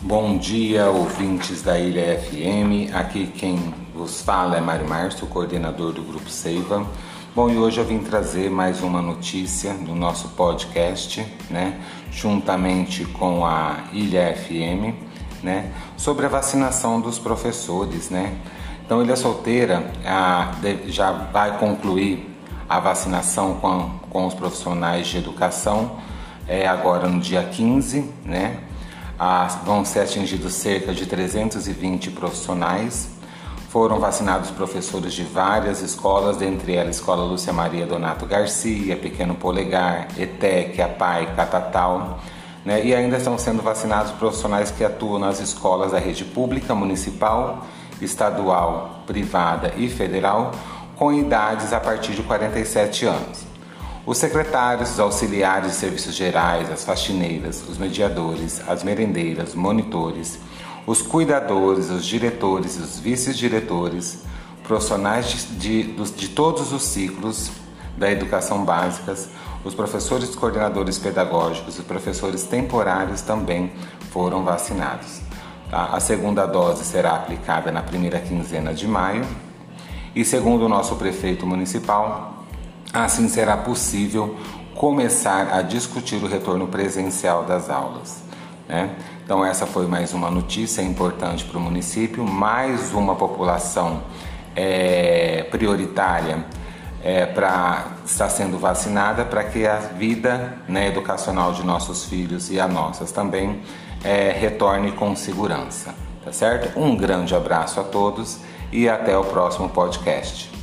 Bom dia, ouvintes da Ilha FM. Aqui quem vos fala é Mário Márcio, coordenador do Grupo Seiva. Bom, e hoje eu vim trazer mais uma notícia do nosso podcast, né, juntamente com a Ilha FM, né, sobre a vacinação dos professores, né. Então, Ilha Solteira já vai concluir a vacinação com, com os profissionais de educação é, agora no dia 15, né, vão ser atingidos cerca de 320 profissionais. Foram vacinados professores de várias escolas, dentre elas a Escola Lúcia Maria Donato Garcia, Pequeno Polegar, ETEC, APAI, Catatal. Né? E ainda estão sendo vacinados profissionais que atuam nas escolas da rede pública, municipal, estadual, privada e federal, com idades a partir de 47 anos. Os secretários, os auxiliares de serviços gerais, as faxineiras, os mediadores, as merendeiras, monitores, os cuidadores, os diretores, os vice-diretores, profissionais de, de, de, todos os ciclos da educação básicas, os professores coordenadores pedagógicos e professores temporários também foram vacinados. Tá? A segunda dose será aplicada na primeira quinzena de maio e, segundo o nosso prefeito municipal, Assim será possível começar a discutir o retorno presencial das aulas. Né? Então, essa foi mais uma notícia importante para o município, mais uma população é, prioritária é, para estar sendo vacinada para que a vida né, educacional de nossos filhos e a nossas também é, retorne com segurança. Tá certo? Um grande abraço a todos e até o próximo podcast.